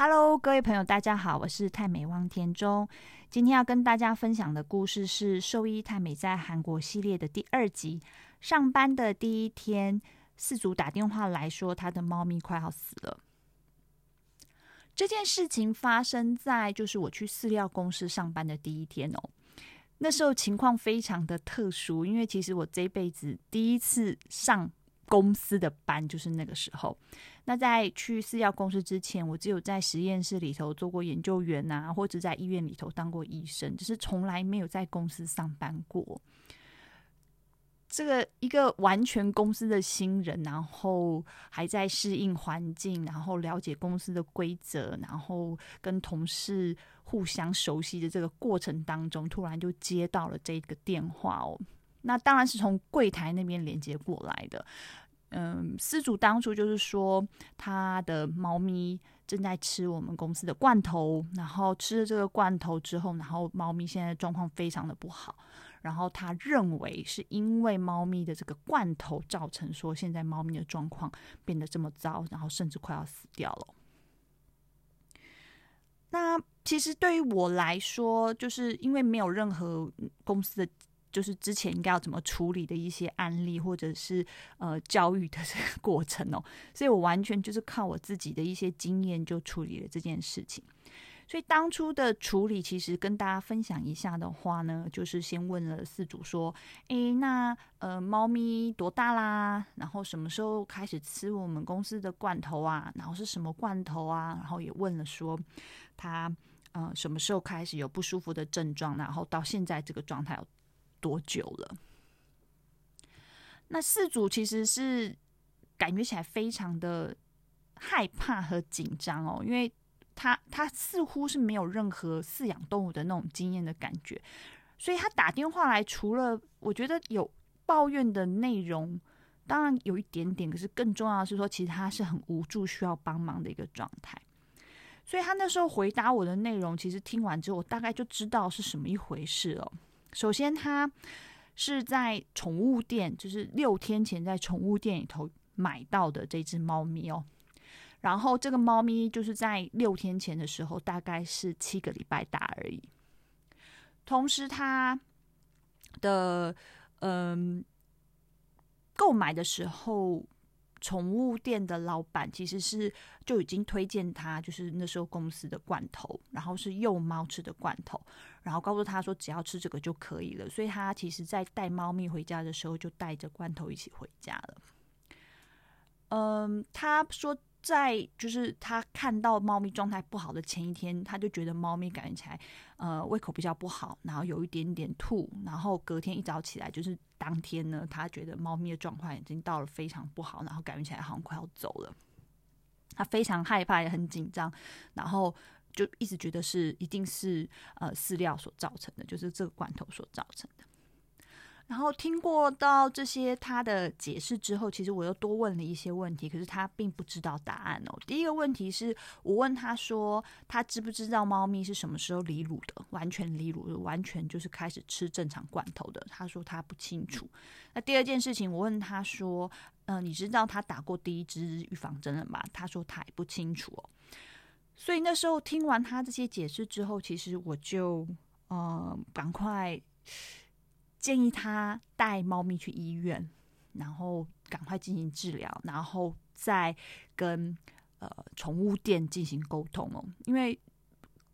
Hello，各位朋友，大家好，我是泰美汪田中。今天要跟大家分享的故事是《兽医泰美在韩国》系列的第二集。上班的第一天，四组打电话来说，他的猫咪快要死了。这件事情发生在就是我去饲料公司上班的第一天哦。那时候情况非常的特殊，因为其实我这辈子第一次上。公司的班就是那个时候。那在去饲料公司之前，我只有在实验室里头做过研究员啊，或者在医院里头当过医生，只是从来没有在公司上班过。这个一个完全公司的新人，然后还在适应环境，然后了解公司的规则，然后跟同事互相熟悉的这个过程当中，突然就接到了这个电话哦。那当然是从柜台那边连接过来的。嗯，失主当初就是说，他的猫咪正在吃我们公司的罐头，然后吃了这个罐头之后，然后猫咪现在状况非常的不好。然后他认为是因为猫咪的这个罐头造成，说现在猫咪的状况变得这么糟，然后甚至快要死掉了。那其实对于我来说，就是因为没有任何公司的。就是之前应该要怎么处理的一些案例，或者是呃教育的这个过程哦，所以我完全就是靠我自己的一些经验就处理了这件事情。所以当初的处理，其实跟大家分享一下的话呢，就是先问了四主说：“诶，那呃猫咪多大啦？然后什么时候开始吃我们公司的罐头啊？然后是什么罐头啊？然后也问了说它呃什么时候开始有不舒服的症状？然后到现在这个状态。”多久了？那四组其实是感觉起来非常的害怕和紧张哦，因为他他似乎是没有任何饲养动物的那种经验的感觉，所以他打电话来，除了我觉得有抱怨的内容，当然有一点点，可是更重要的是说，其实他是很无助，需要帮忙的一个状态。所以他那时候回答我的内容，其实听完之后，我大概就知道是什么一回事了。首先，他是在宠物店，就是六天前在宠物店里头买到的这只猫咪哦。然后，这个猫咪就是在六天前的时候，大概是七个礼拜大而已。同时，他的嗯购买的时候。宠物店的老板其实是就已经推荐他，就是那时候公司的罐头，然后是幼猫吃的罐头，然后告诉他说只要吃这个就可以了。所以他其实在带猫咪回家的时候，就带着罐头一起回家了。嗯，他说。在就是他看到猫咪状态不好的前一天，他就觉得猫咪感觉起来，呃，胃口比较不好，然后有一点点吐，然后隔天一早起来，就是当天呢，他觉得猫咪的状况已经到了非常不好，然后感觉起来好像快要走了，他非常害怕也很紧张，然后就一直觉得是一定是呃饲料所造成的，就是这个罐头所造成的。然后听过到这些他的解释之后，其实我又多问了一些问题，可是他并不知道答案哦。第一个问题是我问他说，他知不知道猫咪是什么时候离乳的？完全离乳，完全就是开始吃正常罐头的。他说他不清楚。那第二件事情，我问他说，嗯，你知道他打过第一支预防针了吗？他说他也不清楚哦。所以那时候听完他这些解释之后，其实我就呃赶快。建议他带猫咪去医院，然后赶快进行治疗，然后再跟呃宠物店进行沟通哦。因为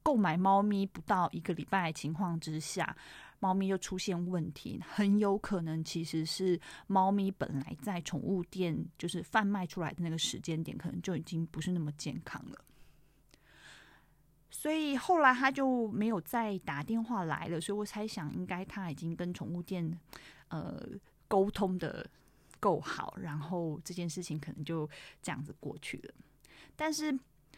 购买猫咪不到一个礼拜情况之下，猫咪又出现问题，很有可能其实是猫咪本来在宠物店就是贩卖出来的那个时间点，可能就已经不是那么健康了。所以后来他就没有再打电话来了，所以我猜想应该他已经跟宠物店呃沟通的够好，然后这件事情可能就这样子过去了。但是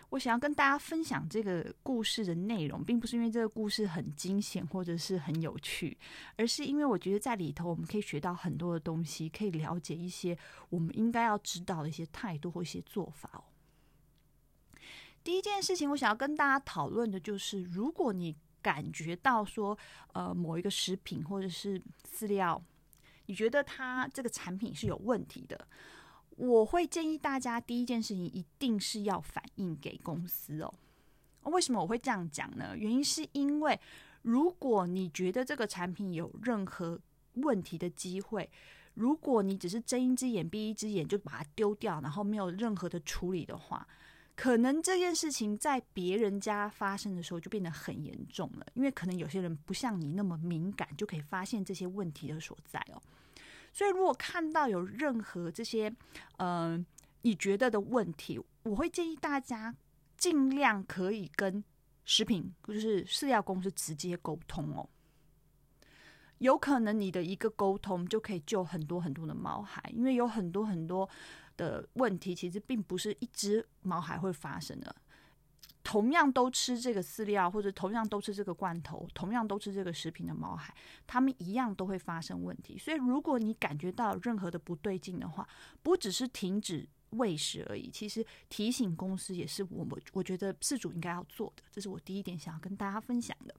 我想要跟大家分享这个故事的内容，并不是因为这个故事很惊险或者是很有趣，而是因为我觉得在里头我们可以学到很多的东西，可以了解一些我们应该要知道的一些态度或一些做法哦。第一件事情，我想要跟大家讨论的就是，如果你感觉到说，呃，某一个食品或者是饲料，你觉得它这个产品是有问题的，我会建议大家第一件事情一定是要反映给公司哦。为什么我会这样讲呢？原因是因为如果你觉得这个产品有任何问题的机会，如果你只是睁一只眼闭一只眼就把它丢掉，然后没有任何的处理的话，可能这件事情在别人家发生的时候就变得很严重了。因为可能有些人不像你那么敏感，就可以发现这些问题的所在哦。所以如果看到有任何这些，嗯，你觉得的问题，我会建议大家尽量可以跟食品就是饲料公司直接沟通哦。有可能你的一个沟通就可以救很多很多的毛孩，因为有很多很多的问题，其实并不是一只毛孩会发生的。同样都吃这个饲料，或者同样都吃这个罐头，同样都吃这个食品的毛孩，他们一样都会发生问题。所以，如果你感觉到任何的不对劲的话，不只是停止喂食而已，其实提醒公司也是我们我觉得饲主应该要做的。这是我第一点想要跟大家分享的。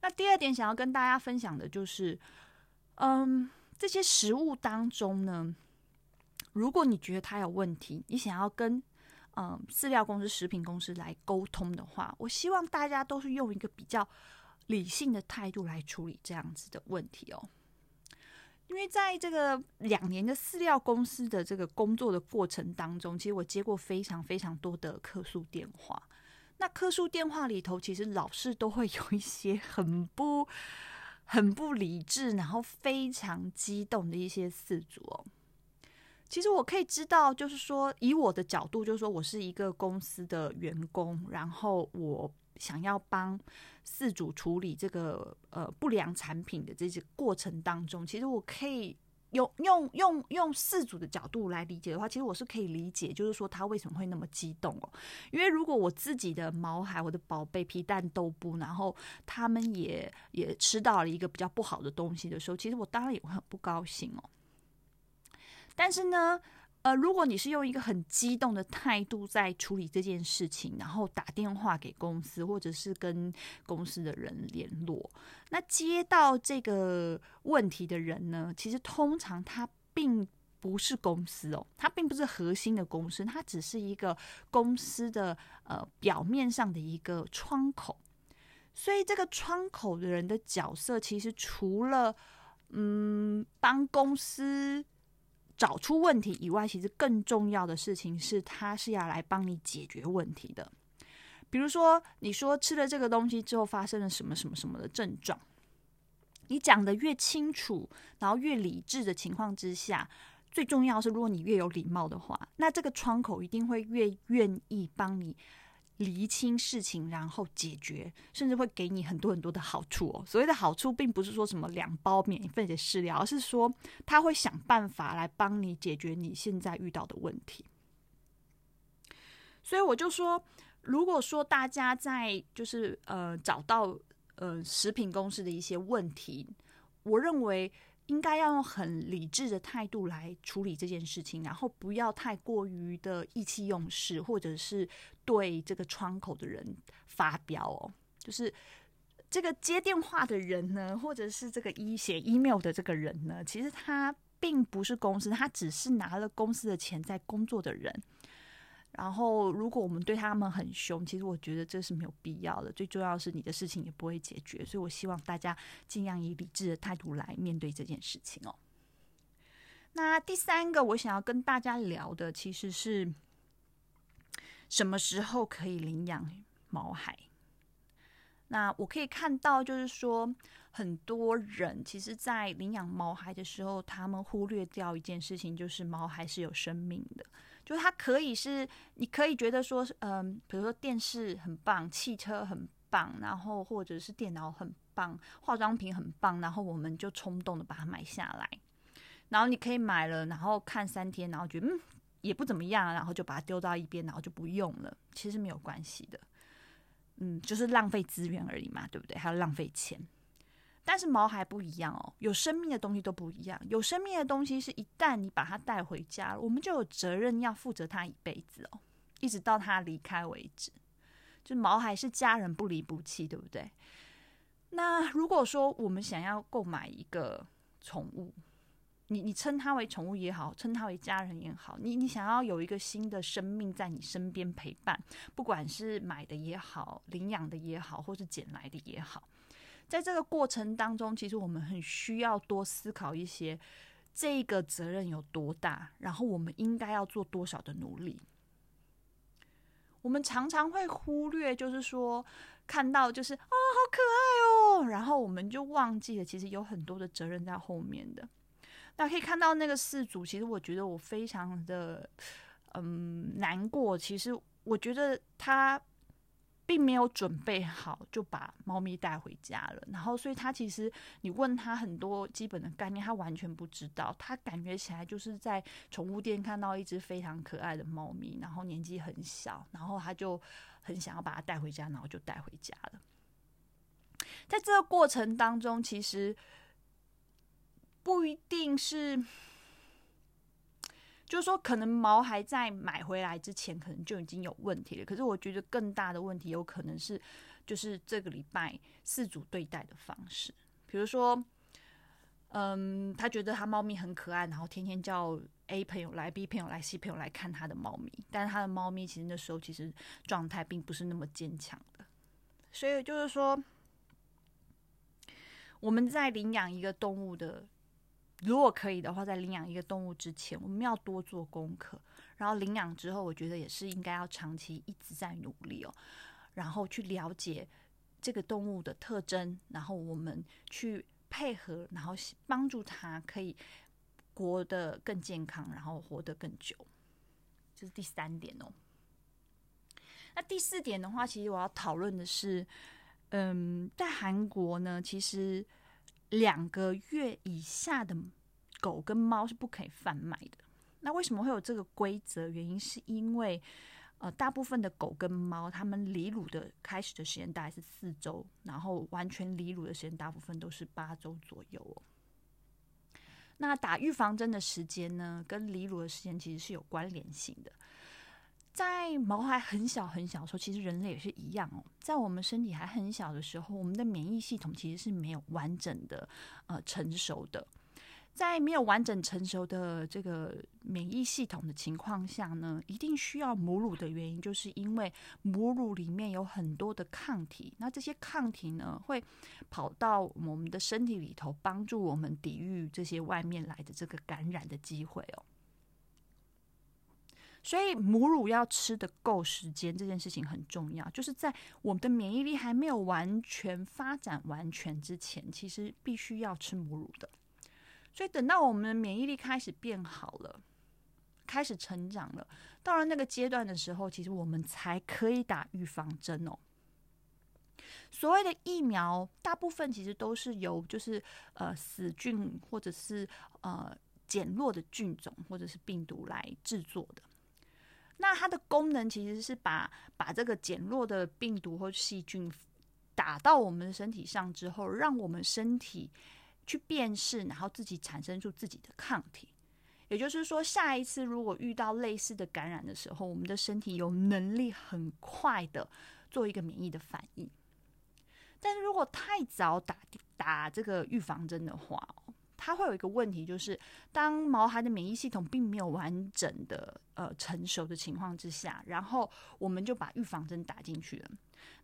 那第二点想要跟大家分享的就是，嗯，这些食物当中呢，如果你觉得它有问题，你想要跟嗯饲料公司、食品公司来沟通的话，我希望大家都是用一个比较理性的态度来处理这样子的问题哦。因为在这个两年的饲料公司的这个工作的过程当中，其实我接过非常非常多的客诉电话。那客诉电话里头，其实老是都会有一些很不、很不理智，然后非常激动的一些事主哦。其实我可以知道，就是说，以我的角度，就是说我是一个公司的员工，然后我想要帮四主处理这个呃不良产品的这些过程当中，其实我可以。用用用用四组的角度来理解的话，其实我是可以理解，就是说他为什么会那么激动哦。因为如果我自己的毛孩、我的宝贝皮蛋豆布，然后他们也也吃到了一个比较不好的东西的时候，其实我当然也会很不高兴哦。但是呢。呃，如果你是用一个很激动的态度在处理这件事情，然后打电话给公司，或者是跟公司的人联络，那接到这个问题的人呢，其实通常他并不是公司哦，他并不是核心的公司，他只是一个公司的呃表面上的一个窗口，所以这个窗口的人的角色，其实除了嗯帮公司。找出问题以外，其实更重要的事情是，他是要来帮你解决问题的。比如说，你说吃了这个东西之后发生了什么什么什么的症状，你讲的越清楚，然后越理智的情况之下，最重要是，如果你越有礼貌的话，那这个窗口一定会越愿意帮你。厘清事情，然后解决，甚至会给你很多很多的好处哦。所谓的好处，并不是说什么两包免费的饲料，而是说他会想办法来帮你解决你现在遇到的问题。所以我就说，如果说大家在就是呃找到呃食品公司的一些问题，我认为。应该要用很理智的态度来处理这件事情，然后不要太过于的意气用事，或者是对这个窗口的人发飙哦。就是这个接电话的人呢，或者是这个一写 email 的这个人呢，其实他并不是公司，他只是拿了公司的钱在工作的人。然后，如果我们对他们很凶，其实我觉得这是没有必要的。最重要是你的事情也不会解决，所以我希望大家尽量以理智的态度来面对这件事情哦。那第三个我想要跟大家聊的，其实是什么时候可以领养毛孩？那我可以看到，就是说很多人其实，在领养毛孩的时候，他们忽略掉一件事情，就是毛孩是有生命的。就它可以是，你可以觉得说，嗯，比如说电视很棒，汽车很棒，然后或者是电脑很棒，化妆品很棒，然后我们就冲动的把它买下来，然后你可以买了，然后看三天，然后觉得嗯也不怎么样，然后就把它丢到一边，然后就不用了，其实没有关系的，嗯，就是浪费资源而已嘛，对不对？还要浪费钱。但是毛孩不一样哦，有生命的东西都不一样。有生命的东西是一旦你把它带回家，我们就有责任要负责它一辈子哦，一直到它离开为止。就毛孩是家人不离不弃，对不对？那如果说我们想要购买一个宠物，你你称它为宠物也好，称它为家人也好，你你想要有一个新的生命在你身边陪伴，不管是买的也好，领养的也好，或是捡来的也好，在这个过程当中，其实我们很需要多思考一些，这个责任有多大，然后我们应该要做多少的努力。我们常常会忽略，就是说看到就是哦，好可爱哦，然后我们就忘记了，其实有很多的责任在后面的。那可以看到那个四组，其实我觉得我非常的嗯难过。其实我觉得他并没有准备好就把猫咪带回家了，然后所以他其实你问他很多基本的概念，他完全不知道。他感觉起来就是在宠物店看到一只非常可爱的猫咪，然后年纪很小，然后他就很想要把它带回家，然后就带回家了。在这个过程当中，其实。不一定是，就是说，可能毛还在买回来之前，可能就已经有问题了。可是，我觉得更大的问题有可能是，就是这个礼拜四组对待的方式。比如说，嗯，他觉得他猫咪很可爱，然后天天叫 A 朋友来、B 朋友来、C 朋友来看他的猫咪，但是他的猫咪其实那时候其实状态并不是那么坚强的。所以，就是说，我们在领养一个动物的。如果可以的话，在领养一个动物之前，我们要多做功课。然后领养之后，我觉得也是应该要长期一直在努力哦，然后去了解这个动物的特征，然后我们去配合，然后帮助它可以活得更健康，然后活得更久。这是第三点哦。那第四点的话，其实我要讨论的是，嗯，在韩国呢，其实。两个月以下的狗跟猫是不可以贩卖的。那为什么会有这个规则？原因是因为，呃，大部分的狗跟猫，它们离乳的开始的时间大概是四周，然后完全离乳的时间大部分都是八周左右哦。那打预防针的时间呢，跟离乳的时间其实是有关联性的。在毛还很小很小的时候，其实人类也是一样哦。在我们身体还很小的时候，我们的免疫系统其实是没有完整的呃成熟的。在没有完整成熟的这个免疫系统的情况下呢，一定需要母乳的原因，就是因为母乳里面有很多的抗体。那这些抗体呢，会跑到我们的身体里头，帮助我们抵御这些外面来的这个感染的机会哦。所以母乳要吃的够时间，这件事情很重要。就是在我们的免疫力还没有完全发展完全之前，其实必须要吃母乳的。所以等到我们的免疫力开始变好了，开始成长了，到了那个阶段的时候，其实我们才可以打预防针哦。所谓的疫苗，大部分其实都是由就是呃死菌或者是呃减弱的菌种或者是病毒来制作的。那它的功能其实是把把这个减弱的病毒或细菌打到我们的身体上之后，让我们身体去辨识，然后自己产生出自己的抗体。也就是说，下一次如果遇到类似的感染的时候，我们的身体有能力很快的做一个免疫的反应。但是如果太早打打这个预防针的话，它会有一个问题，就是当毛孩的免疫系统并没有完整的呃成熟的情况之下，然后我们就把预防针打进去了。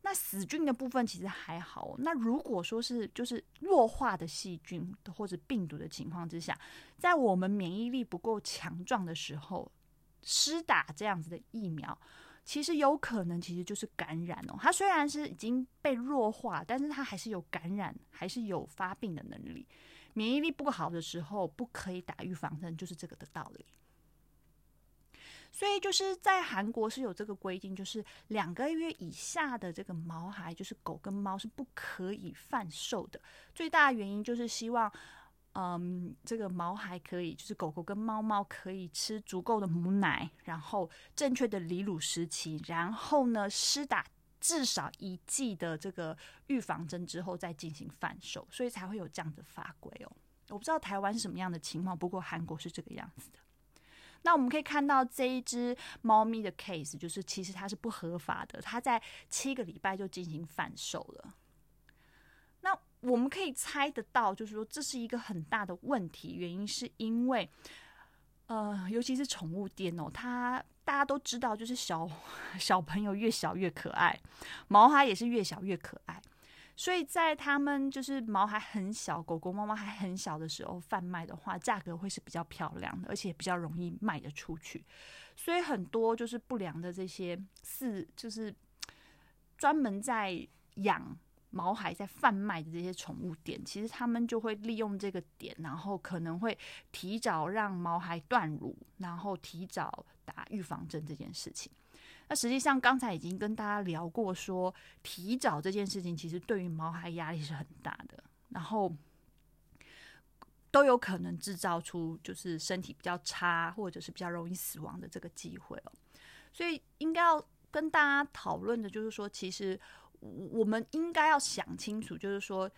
那死菌的部分其实还好。那如果说是就是弱化的细菌或者病毒的情况之下，在我们免疫力不够强壮的时候，施打这样子的疫苗，其实有可能其实就是感染哦。它虽然是已经被弱化，但是它还是有感染，还是有发病的能力。免疫力不好的时候，不可以打预防针，就是这个的道理。所以就是在韩国是有这个规定，就是两个月以下的这个毛孩，就是狗跟猫是不可以贩售的。最大的原因就是希望，嗯，这个毛孩可以，就是狗狗跟猫猫可以吃足够的母奶，然后正确的离乳时期，然后呢施打。至少一剂的这个预防针之后再进行贩售，所以才会有这样的法规哦。我不知道台湾是什么样的情况，不过韩国是这个样子的。那我们可以看到这一只猫咪的 case，就是其实它是不合法的，它在七个礼拜就进行贩售了。那我们可以猜得到，就是说这是一个很大的问题，原因是因为，呃，尤其是宠物店哦，它大家都知道，就是小 小朋友越小越可爱，毛孩也是越小越可爱。所以在他们就是毛还很小，狗狗、猫猫还很小的时候贩卖的话，价格会是比较漂亮的，而且比较容易卖得出去。所以很多就是不良的这些是就是专门在养毛孩在贩卖的这些宠物店，其实他们就会利用这个点，然后可能会提早让毛孩断乳，然后提早打预防针这件事情。那实际上，刚才已经跟大家聊过，说提早这件事情，其实对于毛孩压力是很大的，然后都有可能制造出就是身体比较差，或者是比较容易死亡的这个机会哦。所以应该要跟大家讨论的，就是说，其实我们应该要想清楚，就是说，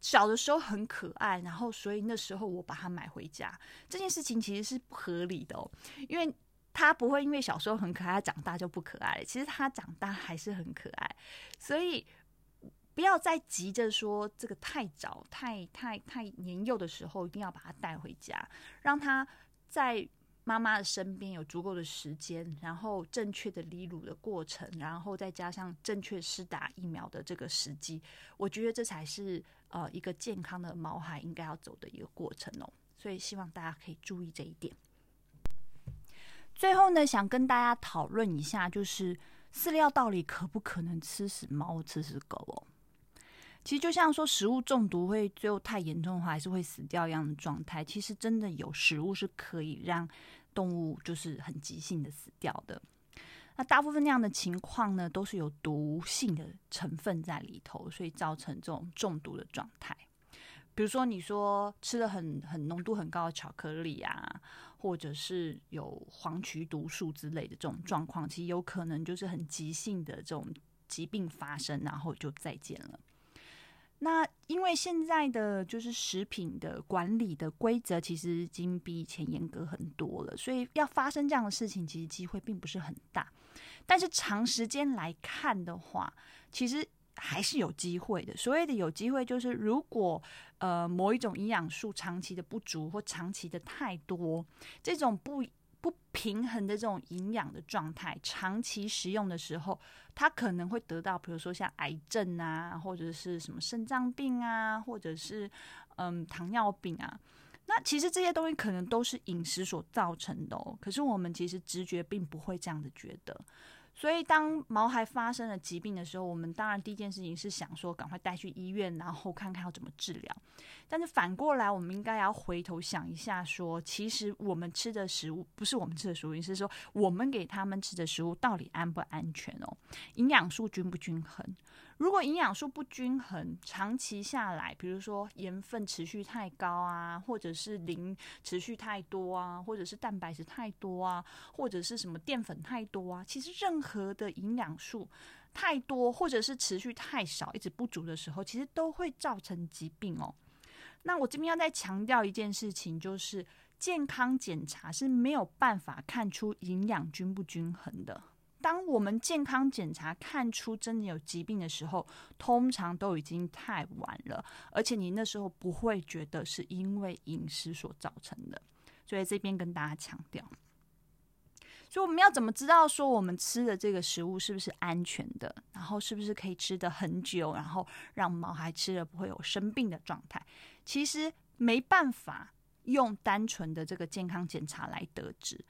小的时候很可爱，然后所以那时候我把它买回家，这件事情其实是不合理的哦，因为。他不会因为小时候很可爱，长大就不可爱。其实他长大还是很可爱，所以不要再急着说这个太早、太太太年幼的时候一定要把它带回家，让它在妈妈的身边有足够的时间，然后正确的离乳的过程，然后再加上正确施打疫苗的这个时机，我觉得这才是呃一个健康的毛孩应该要走的一个过程哦。所以希望大家可以注意这一点。最后呢，想跟大家讨论一下，就是饲料到底可不可能吃死猫、吃死狗哦？其实就像说食物中毒会最后太严重的话，还是会死掉一样的状态。其实真的有食物是可以让动物就是很急性的死掉的。那大部分那样的情况呢，都是有毒性的成分在里头，所以造成这种中毒的状态。比如说，你说吃了很很浓度很高的巧克力啊。或者是有黄曲毒素之类的这种状况，其实有可能就是很急性的这种疾病发生，然后就再见了。那因为现在的就是食品的管理的规则，其实已经比以前严格很多了，所以要发生这样的事情，其实机会并不是很大。但是长时间来看的话，其实。还是有机会的。所谓的有机会，就是如果呃某一种营养素长期的不足或长期的太多，这种不不平衡的这种营养的状态，长期食用的时候，它可能会得到，比如说像癌症啊，或者是什么肾脏病啊，或者是嗯糖尿病啊。那其实这些东西可能都是饮食所造成的哦。可是我们其实直觉并不会这样的觉得。所以，当毛孩发生了疾病的时候，我们当然第一件事情是想说，赶快带去医院，然后看看要怎么治疗。但是反过来，我们应该要回头想一下，说其实我们吃的食物不是我们吃的食物，是说我们给他们吃的食物到底安不安全哦？营养素均不均衡？如果营养素不均衡，长期下来，比如说盐分持续太高啊，或者是磷持续太多啊，或者是蛋白质太多啊，或者是什么淀粉太多啊，其实任何的营养素太多，或者是持续太少，一直不足的时候，其实都会造成疾病哦。那我这边要再强调一件事情，就是健康检查是没有办法看出营养均不均衡的。当我们健康检查看出真的有疾病的时候，通常都已经太晚了，而且你那时候不会觉得是因为饮食所造成的。所以这边跟大家强调，所以我们要怎么知道说我们吃的这个食物是不是安全的，然后是不是可以吃的很久，然后让毛孩吃了不会有生病的状态？其实没办法用单纯的这个健康检查来得知。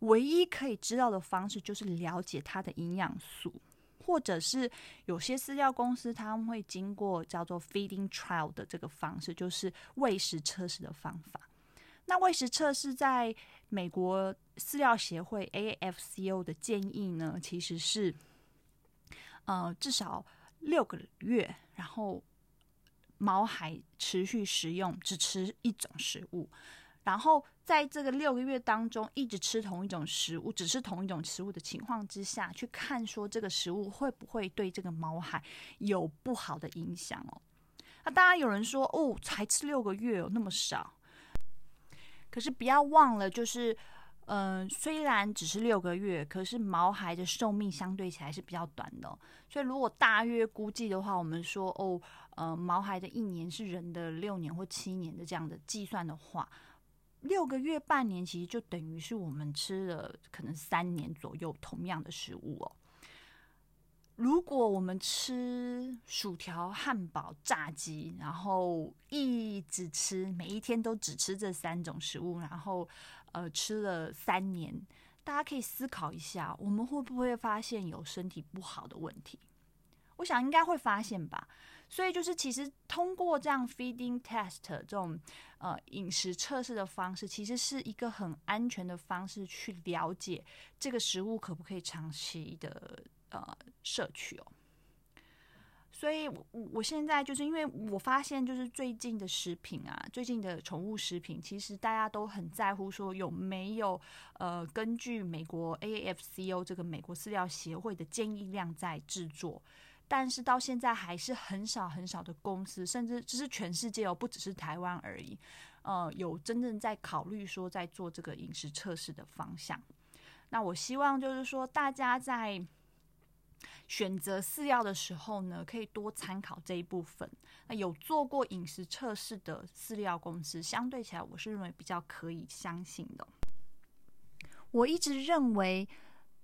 唯一可以知道的方式就是了解它的营养素，或者是有些饲料公司他们会经过叫做 feeding trial 的这个方式，就是喂食测试的方法。那喂食测试在美国饲料协会 AFCO 的建议呢，其实是呃至少六个月，然后毛孩持续食用只吃一种食物。然后在这个六个月当中，一直吃同一种食物，只是同一种食物的情况之下去看，说这个食物会不会对这个毛孩有不好的影响哦？那当然有人说，哦，才吃六个月哦，那么少。可是不要忘了，就是嗯，虽然只是六个月，可是毛孩的寿命相对起来是比较短的，所以如果大约估计的话，我们说哦，呃，毛孩的一年是人的六年或七年的这样的计算的话，六个月、半年其实就等于是我们吃了可能三年左右同样的食物哦。如果我们吃薯条、汉堡、炸鸡，然后一直吃，每一天都只吃这三种食物，然后呃吃了三年，大家可以思考一下，我们会不会发现有身体不好的问题？我想应该会发现吧。所以就是其实通过这样 feeding test 这种呃饮食测试的方式，其实是一个很安全的方式去了解这个食物可不可以长期的。呃，摄取哦，所以，我我现在就是因为我发现，就是最近的食品啊，最近的宠物食品，其实大家都很在乎说有没有呃，根据美国 AAFCO 这个美国饲料协会的建议量在制作，但是到现在还是很少很少的公司，甚至只是全世界哦，不只是台湾而已，呃，有真正在考虑说在做这个饮食测试的方向。那我希望就是说大家在。选择饲料的时候呢，可以多参考这一部分。那有做过饮食测试的饲料公司，相对起来，我是认为比较可以相信的。我一直认为，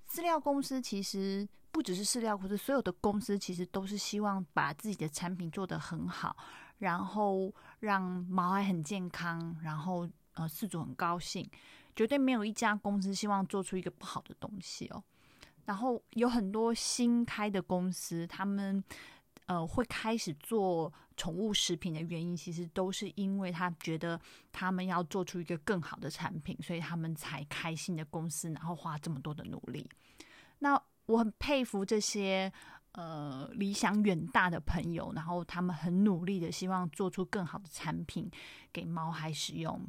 饲料公司其实不只是饲料公司，所有的公司其实都是希望把自己的产品做得很好，然后让毛孩很健康，然后呃饲主很高兴。绝对没有一家公司希望做出一个不好的东西哦。然后有很多新开的公司，他们呃会开始做宠物食品的原因，其实都是因为他觉得他们要做出一个更好的产品，所以他们才开新的公司，然后花这么多的努力。那我很佩服这些呃理想远大的朋友，然后他们很努力的希望做出更好的产品给猫孩使用。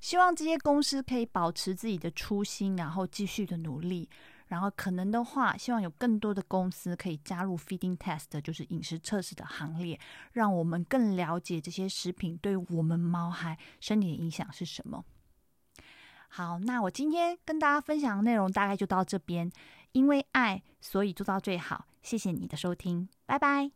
希望这些公司可以保持自己的初心，然后继续的努力。然后可能的话，希望有更多的公司可以加入 feeding test，就是饮食测试的行列，让我们更了解这些食品对我们猫孩身体的影响是什么。好，那我今天跟大家分享的内容大概就到这边。因为爱，所以做到最好。谢谢你的收听，拜拜。